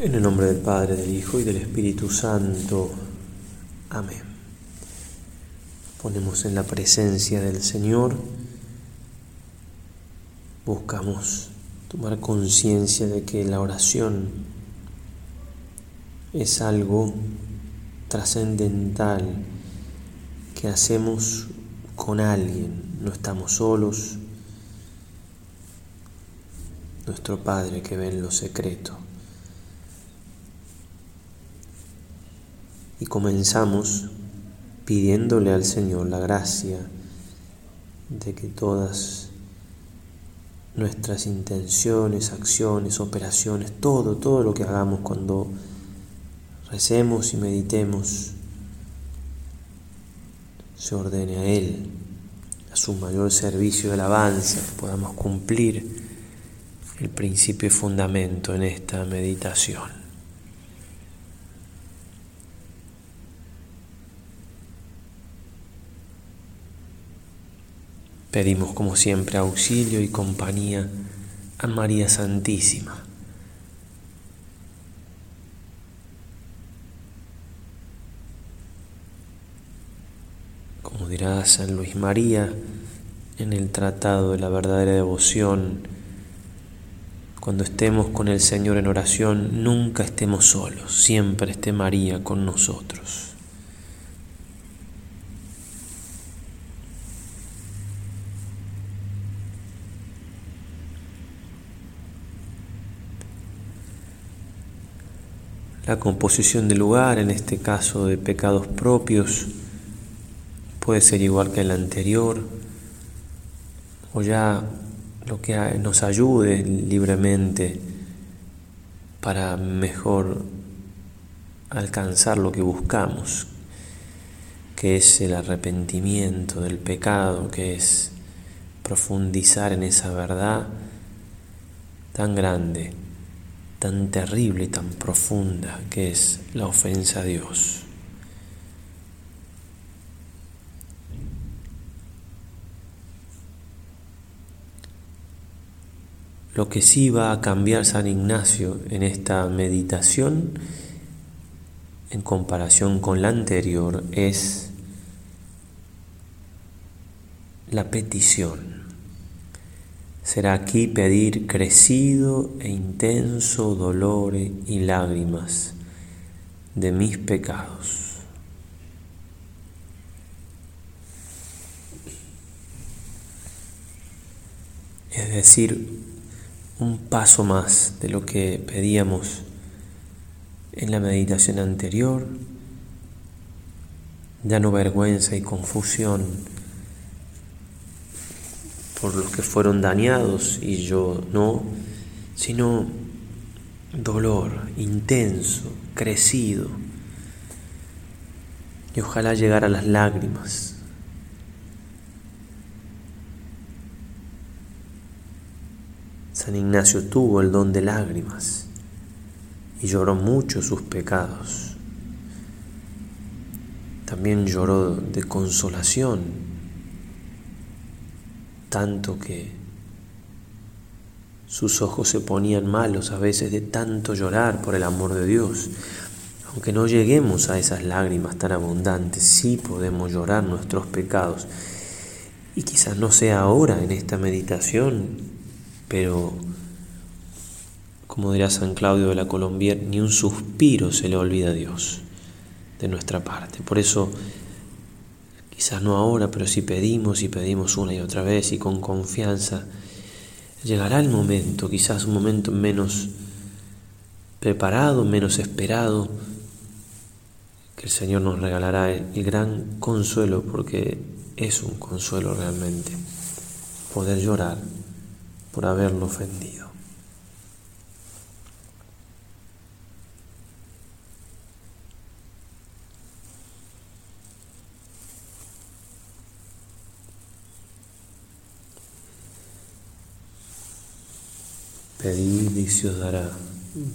En el nombre del Padre, del Hijo y del Espíritu Santo. Amén. Ponemos en la presencia del Señor. Buscamos tomar conciencia de que la oración es algo trascendental que hacemos con alguien. No estamos solos. Nuestro Padre que ve en lo secreto. Y comenzamos pidiéndole al Señor la gracia de que todas nuestras intenciones, acciones, operaciones, todo, todo lo que hagamos cuando recemos y meditemos, se ordene a Él, a su mayor servicio de alabanza, que podamos cumplir el principio y fundamento en esta meditación. Pedimos como siempre auxilio y compañía a María Santísima. Como dirá San Luis María en el Tratado de la Verdadera Devoción, cuando estemos con el Señor en oración, nunca estemos solos, siempre esté María con nosotros. La composición del lugar, en este caso de pecados propios, puede ser igual que el anterior, o ya lo que nos ayude libremente para mejor alcanzar lo que buscamos, que es el arrepentimiento del pecado, que es profundizar en esa verdad tan grande tan terrible tan profunda que es la ofensa a Dios. Lo que sí va a cambiar San Ignacio en esta meditación en comparación con la anterior es la petición será aquí pedir crecido e intenso dolor y lágrimas de mis pecados. Es decir, un paso más de lo que pedíamos en la meditación anterior, ya no vergüenza y confusión, por los que fueron dañados y yo no, sino dolor intenso, crecido, y ojalá llegar a las lágrimas. San Ignacio tuvo el don de lágrimas y lloró mucho sus pecados. También lloró de consolación tanto que sus ojos se ponían malos a veces de tanto llorar por el amor de Dios. Aunque no lleguemos a esas lágrimas tan abundantes, sí podemos llorar nuestros pecados. Y quizás no sea ahora en esta meditación, pero como dirá San Claudio de la Colombier, ni un suspiro se le olvida a Dios de nuestra parte. Por eso Quizás no ahora, pero si pedimos y pedimos una y otra vez y con confianza, llegará el momento, quizás un momento menos preparado, menos esperado, que el Señor nos regalará el gran consuelo, porque es un consuelo realmente, poder llorar por haberlo ofendido. Pedid y se os dará,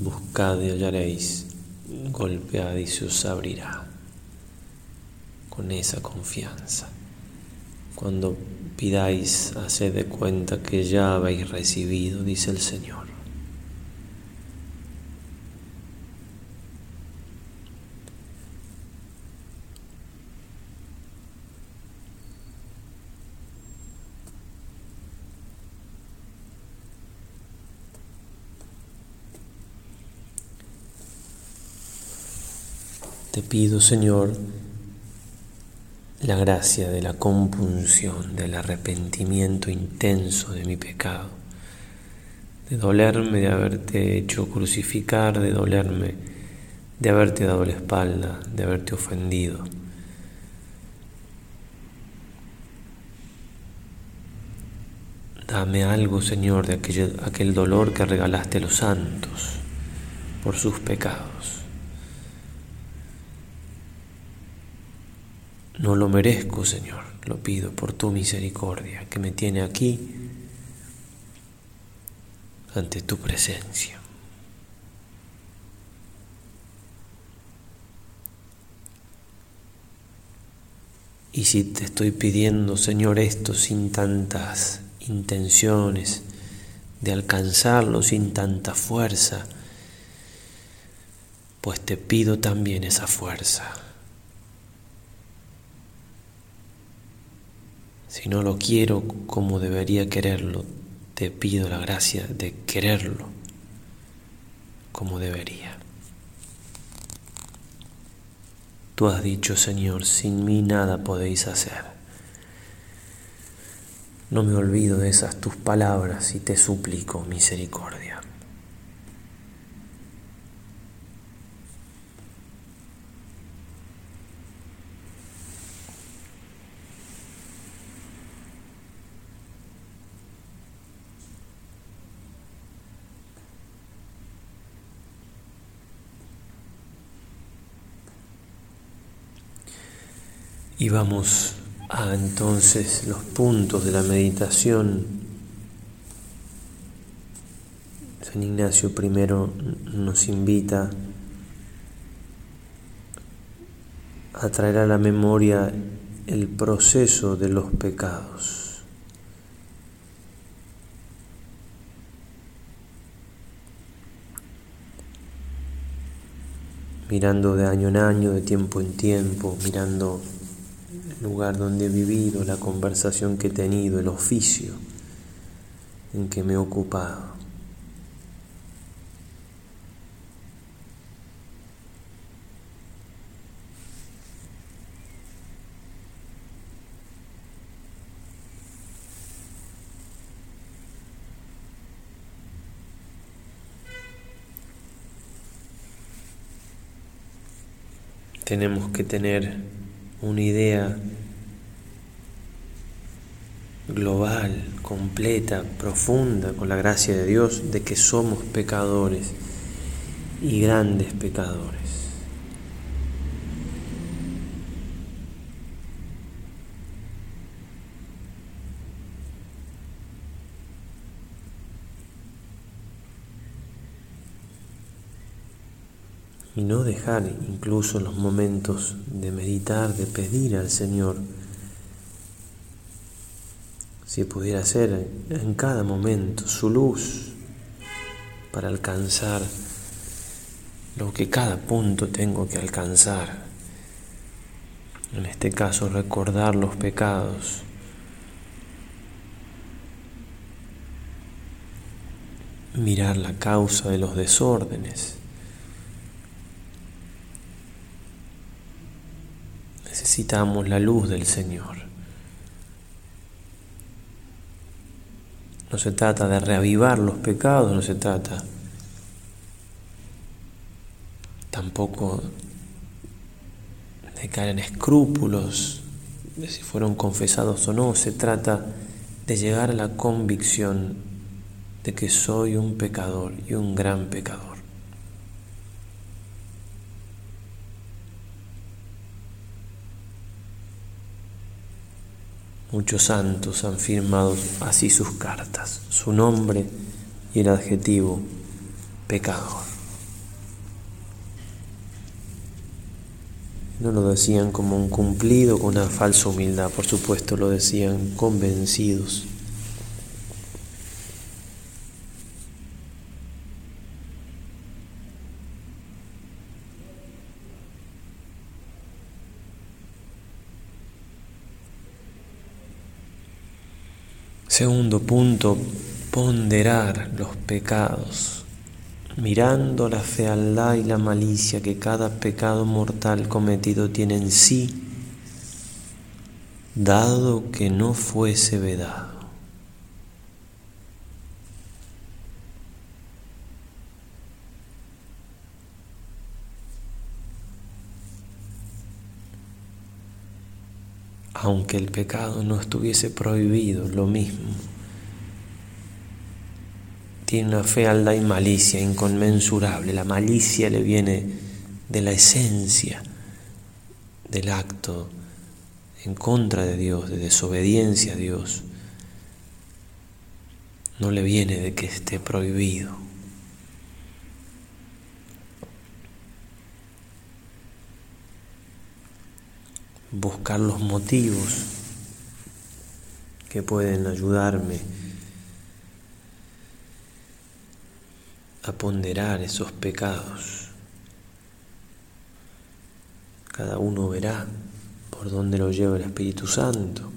buscad y hallaréis, golpead y se os abrirá. Con esa confianza. Cuando pidáis, haced de cuenta que ya habéis recibido, dice el Señor. Te pido, Señor, la gracia de la compunción, del arrepentimiento intenso de mi pecado, de dolerme de haberte hecho crucificar, de dolerme de haberte dado la espalda, de haberte ofendido. Dame algo, Señor, de aquel, dolor que regalaste a los santos por sus pecados. No lo merezco, Señor, lo pido por tu misericordia que me tiene aquí ante tu presencia. Y si te estoy pidiendo, Señor, esto sin tantas intenciones de alcanzarlo, sin tanta fuerza, pues te pido también esa fuerza. Si no lo quiero como debería quererlo, te pido la gracia de quererlo como debería. Tú has dicho, Señor, sin mí nada podéis hacer. No me olvido de esas tus palabras y te suplico misericordia. Y vamos a entonces los puntos de la meditación. San Ignacio primero nos invita a traer a la memoria el proceso de los pecados. mirando de año en año, de tiempo en tiempo, mirando lugar donde he vivido, la conversación que he tenido, el oficio en que me he ocupado. Tenemos que tener una idea global, completa, profunda, con la gracia de Dios, de que somos pecadores y grandes pecadores. Y no dejar incluso los momentos de meditar, de pedir al Señor, si pudiera ser en cada momento su luz para alcanzar lo que cada punto tengo que alcanzar. En este caso, recordar los pecados. Mirar la causa de los desórdenes. Necesitamos la luz del Señor. No se trata de reavivar los pecados, no se trata tampoco de caer en escrúpulos de si fueron confesados o no, se trata de llegar a la convicción de que soy un pecador y un gran pecador. Muchos santos han firmado así sus cartas, su nombre y el adjetivo pecador. No lo decían como un cumplido con una falsa humildad, por supuesto lo decían convencidos Segundo punto, ponderar los pecados. mirando la fealdad y la malicia que cada pecado mortal cometido tiene en sí, dado que no fuese vedado. Aunque el pecado no estuviese prohibido, lo mismo tiene una fealdad y malicia inconmensurable. La malicia le viene de la esencia del acto en contra de Dios, de desobediencia a Dios. No le viene de que esté prohibido. Buscar los motivos que pueden ayudarme a ponderar esos pecados. Cada uno verá por dónde lo lleva el Espíritu Santo.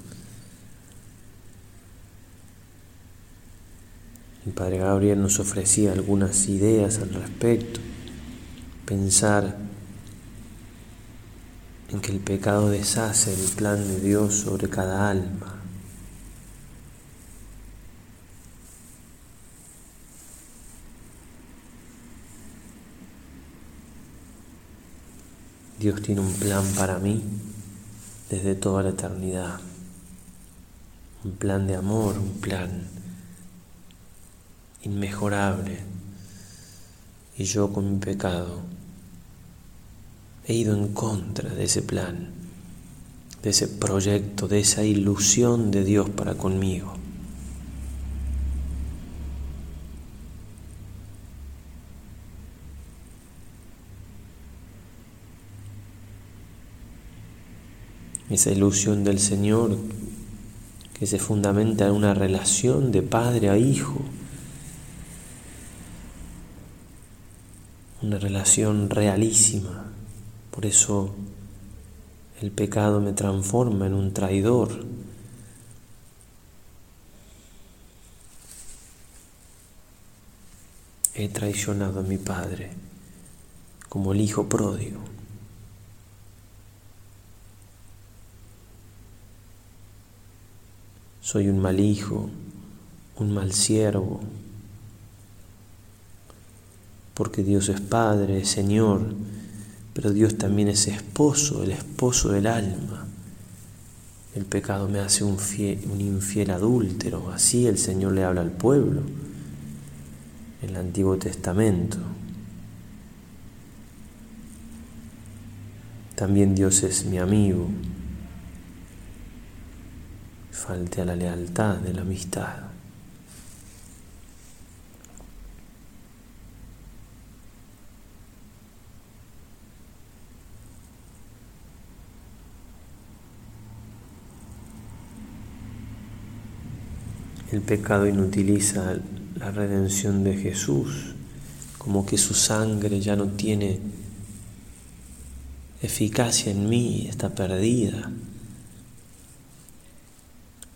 El Padre Gabriel nos ofrecía algunas ideas al respecto. Pensar en que el pecado deshace el plan de Dios sobre cada alma. Dios tiene un plan para mí desde toda la eternidad. Un plan de amor, un plan inmejorable. Y yo con mi pecado he ido en contra de ese plan, de ese proyecto, de esa ilusión de Dios para conmigo. esa ilusión del Señor que se fundamenta en una relación de padre a hijo, una relación realísima. Por eso el pecado me transforma en un traidor. He traicionado a mi padre como el hijo pródigo. Soy un mal hijo, un mal siervo, porque Dios es Padre, es Señor, pero Dios también es esposo, el esposo del alma. El pecado me hace un, infiel adúltero, así el Señor le habla al pueblo en el Antiguo Testamento. También Dios es mi amigo, falte a la lealtad de la amistad. El pecado inutiliza la redención de Jesús, como que su sangre ya no tiene eficacia en mí, está perdida.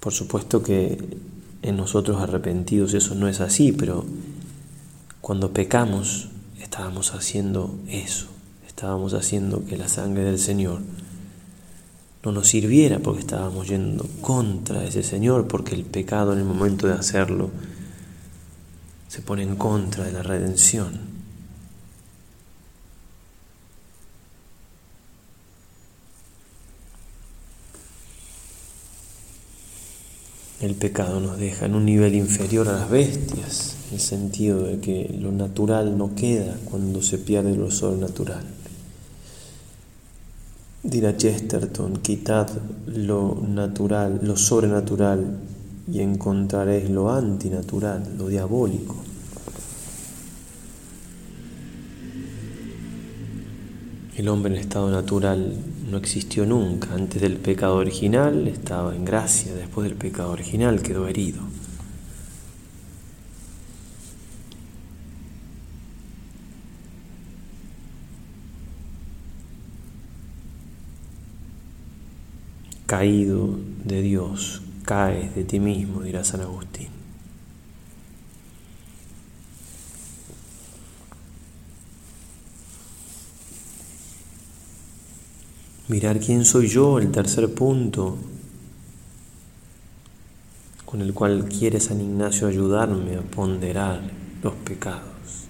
Por supuesto que en nosotros arrepentidos eso no es así, pero cuando pecamos estábamos haciendo eso, estábamos haciendo que la sangre del Señor no nos sirviera porque estábamos yendo contra ese Señor, porque el pecado en el momento de hacerlo se pone en contra de la redención. El pecado nos deja en un nivel inferior a las bestias, en el sentido de que lo natural no queda cuando se pierde lo sobrenatural. Dirá Chesterton, quitad lo natural, lo sobrenatural y encontraréis lo antinatural, lo diabólico. El hombre en estado natural no existió nunca. Antes del pecado original estaba en gracia, después del pecado original quedó herido. caído de Dios, caes de ti mismo, dirá San Agustín. Mirar quién soy yo, el tercer punto con el cual quiere San Ignacio ayudarme a ponderar los pecados.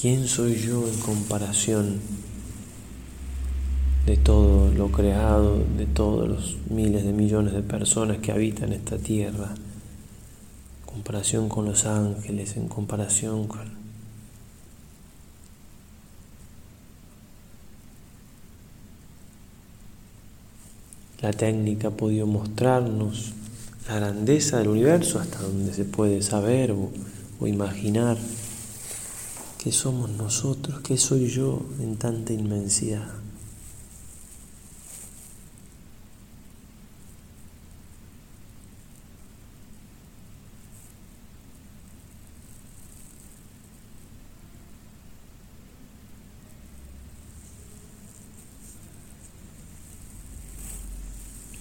¿Quién soy yo en comparación de todo lo creado, de todos los miles de millones de personas que habitan esta tierra? En comparación con los ángeles, en comparación con La técnica ha podido mostrarnos la grandeza del universo hasta donde se puede saber o, o imaginar. ¿Qué somos nosotros? ¿Qué soy yo en tanta inmensidad?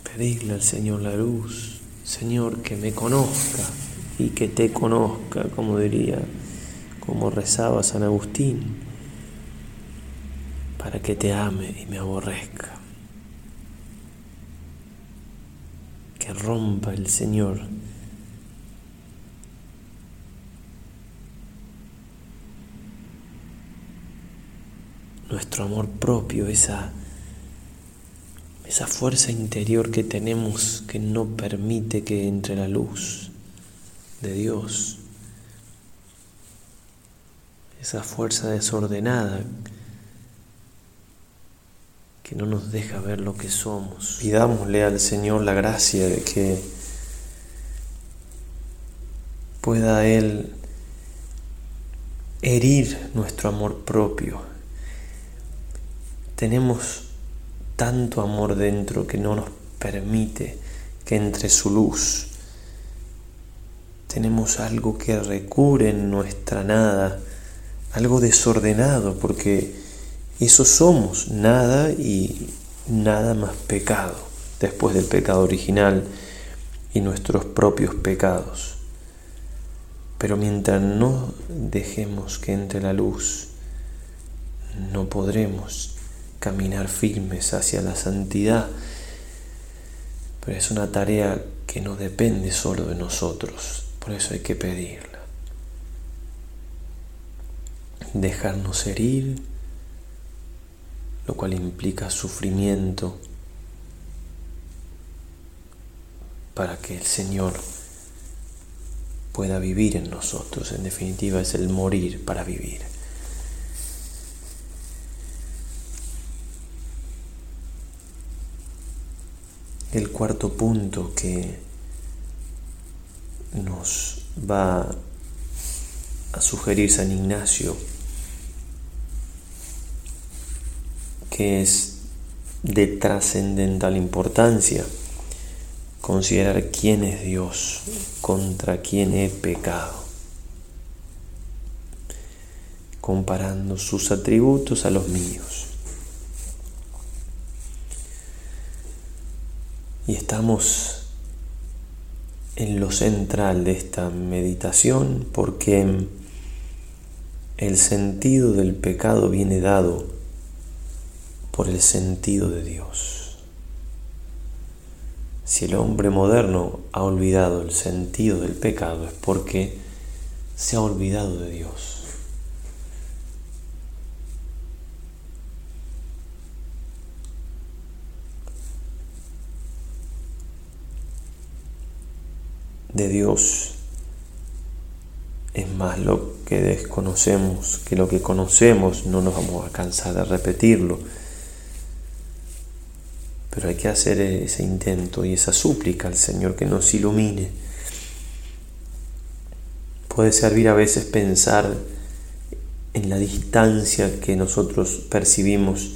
Pedirle al Señor la luz, Señor, que me conozca y que te conozca, como diría como rezaba San Agustín, para que te ame y me aborrezca. Que rompa el Señor nuestro amor propio, esa, esa fuerza interior que tenemos que no permite que entre la luz de Dios esa fuerza desordenada que no nos deja ver lo que somos. Pidámosle al Señor la gracia de que pueda Él herir nuestro amor propio. Tenemos tanto amor dentro que no nos permite que entre su luz. Tenemos algo que recubre en nuestra nada algo desordenado, porque eso somos, nada y nada más pecado, después del pecado original y nuestros propios pecados. Pero mientras no dejemos que entre la luz, no podremos caminar firmes hacia la santidad. Pero es una tarea que no depende solo de nosotros, por eso hay que pedirla dejarnos herir, lo cual implica sufrimiento, para que el Señor pueda vivir en nosotros. En definitiva es el morir para vivir. El cuarto punto que nos va a sugerir San Ignacio que es de trascendental importancia considerar quién es Dios, contra quién he pecado, comparando sus atributos a los míos. Y estamos en lo central de esta meditación porque el sentido del pecado viene dado por el sentido de Dios. Si el hombre moderno ha olvidado el sentido del pecado es porque se ha olvidado de Dios. De Dios es más lo que desconocemos que lo que conocemos, no nos vamos a cansar de repetirlo pero hay que hacer ese intento y esa súplica al Señor que nos ilumine. Puede servir a veces pensar en la distancia que nosotros percibimos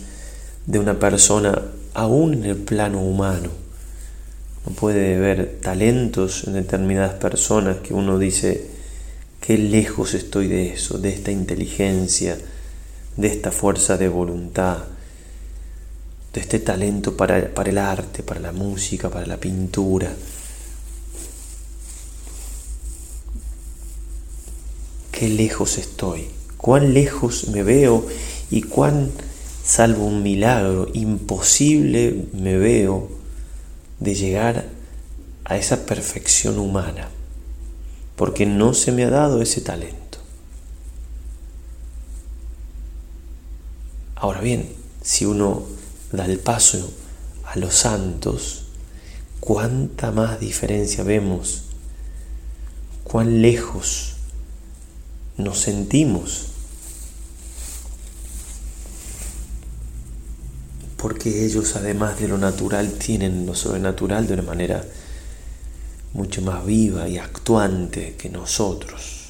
de una persona aún en el plano humano. No puede ver talentos en determinadas personas que uno dice, qué lejos estoy de eso, de esta inteligencia, de esta fuerza de voluntad, de este talento para, para el arte, para la música, para la qué lejos estoy, cuán lejos me veo y cuán, salvo un milagro, imposible me veo de llegar a esa perfección humana, porque no se me ha dado ese talento. Ahora bien, si uno da el paso a los santos, cuánta más diferencia vemos, cuán lejos nos sentimos. Porque ellos, además de lo natural, tienen lo sobrenatural de una manera mucho más viva y actuante que nosotros.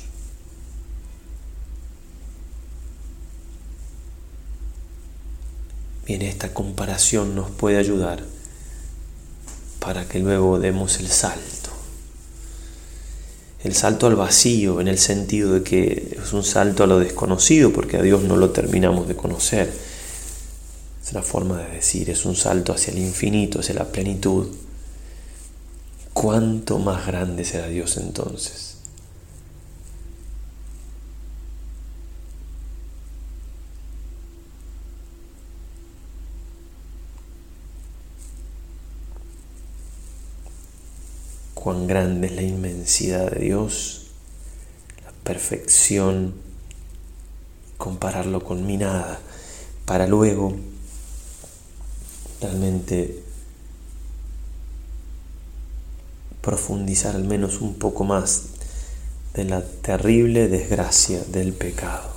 Bien, esta comparación nos puede ayudar para que luego demos el salto. El salto al vacío en el sentido de que es un salto a lo desconocido porque a Dios no lo terminamos de conocer. Es una forma de decir, es un salto hacia el infinito, hacia la plenitud. ¿Cuánto más grande será Dios entonces? cuán grande es la inmensidad de Dios, la perfección, compararlo con mi nada, para luego realmente profundizar al menos un poco más de la terrible desgracia del pecado.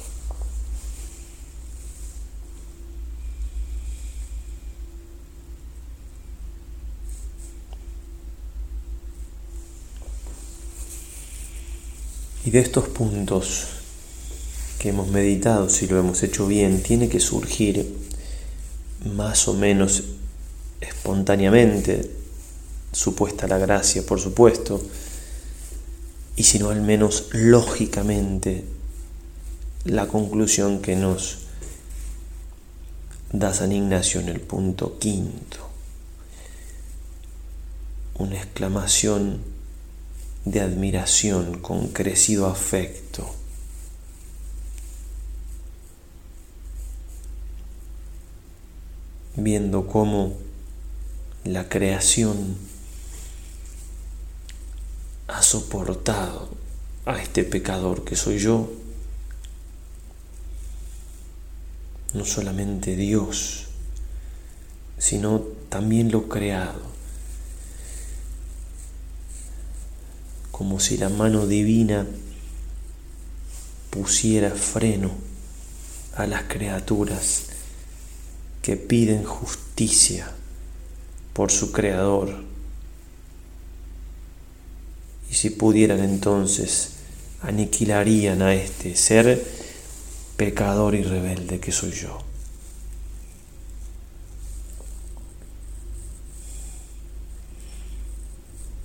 Y de estos puntos que hemos meditado, si lo hemos hecho bien, tiene que surgir más o menos espontáneamente, supuesta la gracia, por supuesto, y si no al menos lógicamente, la conclusión que nos da San Ignacio en el punto quinto. Una exclamación de admiración con crecido afecto. Viendo cómo la creación ha soportado a este pecador que soy yo, no solamente Dios, sino también lo creado. Como si la mano divina pusiera freno a las criaturas que piden justicia por su Creador. Y si pudieran entonces, aniquilarían a este ser pecador y rebelde que soy yo.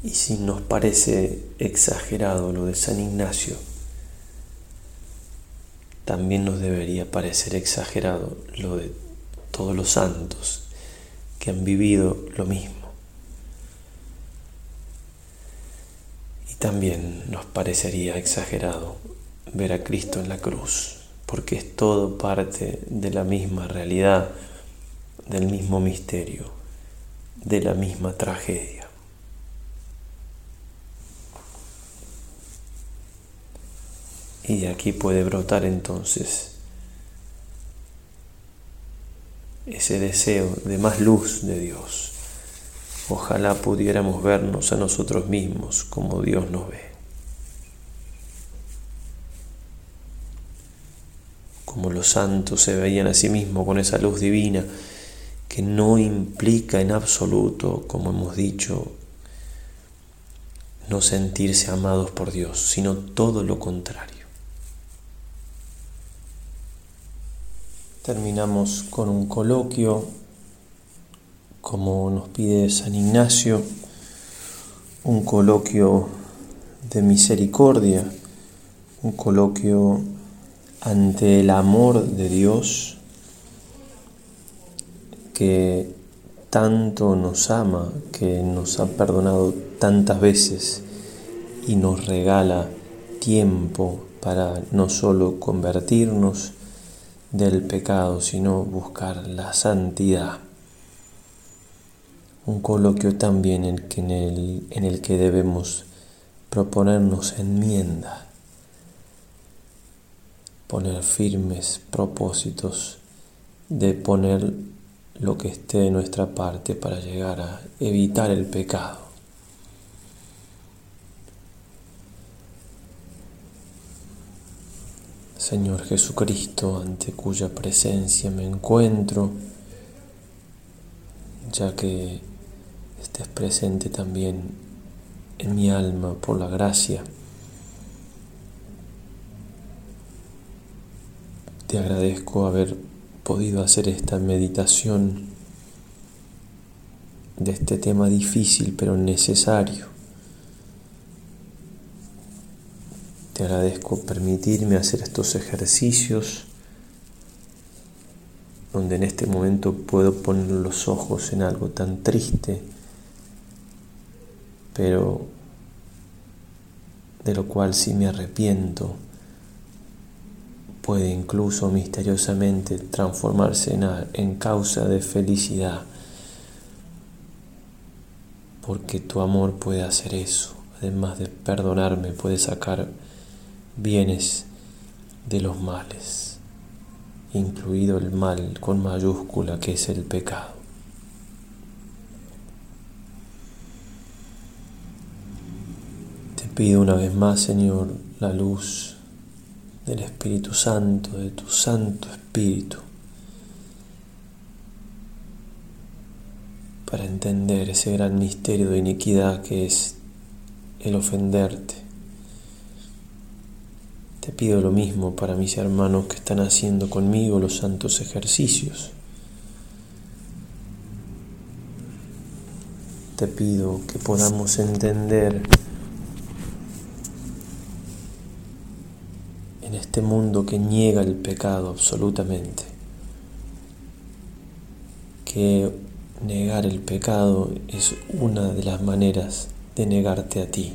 Y si nos parece exagerado lo de San Ignacio, también nos debería parecer exagerado lo de todos los santos que han vivido lo mismo. Y también nos parecería exagerado ver a Cristo en la cruz, porque es todo parte de la misma realidad, del mismo misterio, de la misma tragedia. Y aquí puede brotar entonces ese deseo de más luz de Dios. Ojalá pudiéramos vernos a nosotros mismos como Dios nos ve. Como los santos se veían a sí mismos con esa luz divina que no implica en absoluto, como hemos dicho, no sentirse amados por Dios, sino todo lo contrario. Terminamos con un coloquio, como nos pide San Ignacio, un coloquio de misericordia, un coloquio ante el amor de Dios que tanto nos ama, que nos ha perdonado tantas veces y nos regala tiempo para no solo convertirnos del pecado, sino buscar la santidad. Un coloquio también en, el, que debemos proponernos enmienda, poner firmes propósitos de poner lo que esté de nuestra parte para llegar a evitar el pecado. Señor Jesucristo, ante cuya presencia me encuentro, ya que estés presente también en mi alma por la gracia. Te agradezco haber podido hacer esta meditación de este tema difícil pero necesario. Te agradezco permitirme hacer estos ejercicios donde en este momento puedo poner los ojos en algo tan triste, pero de lo cual si me arrepiento puede incluso misteriosamente transformarse en, en causa de felicidad, porque tu amor puede hacer eso, además de perdonarme, puede sacar bienes de los males, incluido el mal con mayúscula que es el pecado. Te pido una vez más, Señor, la luz del Espíritu Santo, de tu Santo Espíritu, para entender ese gran misterio de iniquidad que es el ofenderte te pido lo mismo para mis hermanos que están haciendo conmigo los santos ejercicios. Te pido que podamos entender en este mundo que niega el pecado absolutamente, que negar el pecado es una de las maneras de negarte a ti.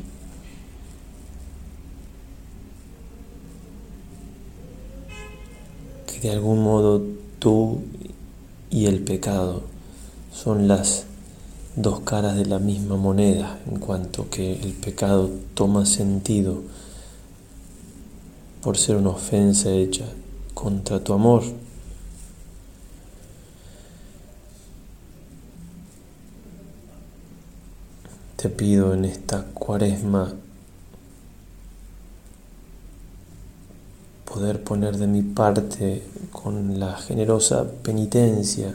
De algún modo tú y el pecado son las dos caras de la misma moneda, en cuanto que el pecado toma sentido por ser una ofensa hecha contra tu amor. Te pido en esta cuaresma poder poner de mi parte con la generosa penitencia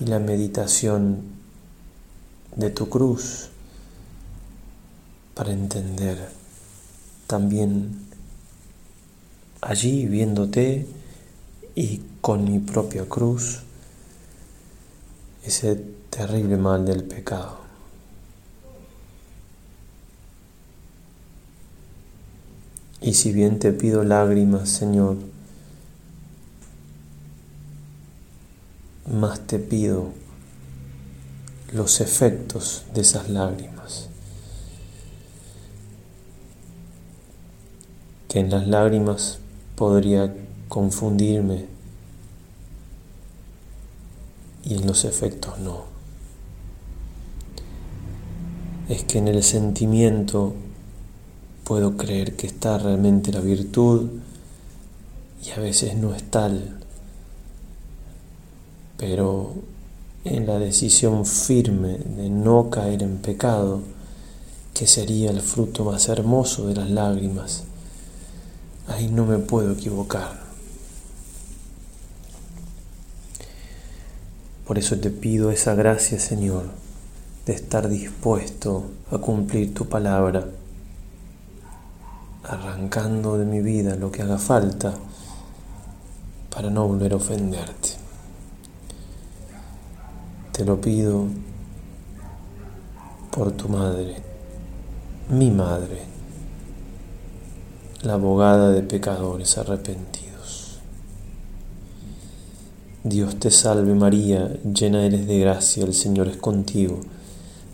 y la meditación de tu cruz para entender también allí viéndote y con mi propia cruz ese terrible mal del pecado. Y si bien te pido lágrimas, Señor, más te pido los efectos de esas lágrimas. Que en las lágrimas podría confundirme y en los efectos no. Es que en el sentimiento puedo creer que está realmente la virtud y a veces no es tal. Pero en la decisión firme de no caer en pecado, que sería el fruto más hermoso de las lágrimas, ahí no me puedo equivocar. Por eso te pido esa gracia, Señor, de estar dispuesto a cumplir tu palabra arrancando de mi vida lo que haga falta para no volver a ofenderte. Te lo pido por tu madre, mi madre, la abogada de pecadores arrepentidos. Dios te salve María, llena eres de gracia, el Señor es contigo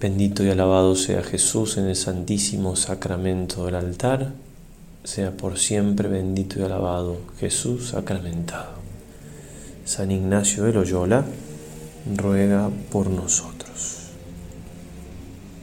Bendito y alabado sea Jesús en el santísimo sacramento del altar, sea por siempre bendito y alabado Jesús sacramentado. San Ignacio de Loyola ruega por nosotros.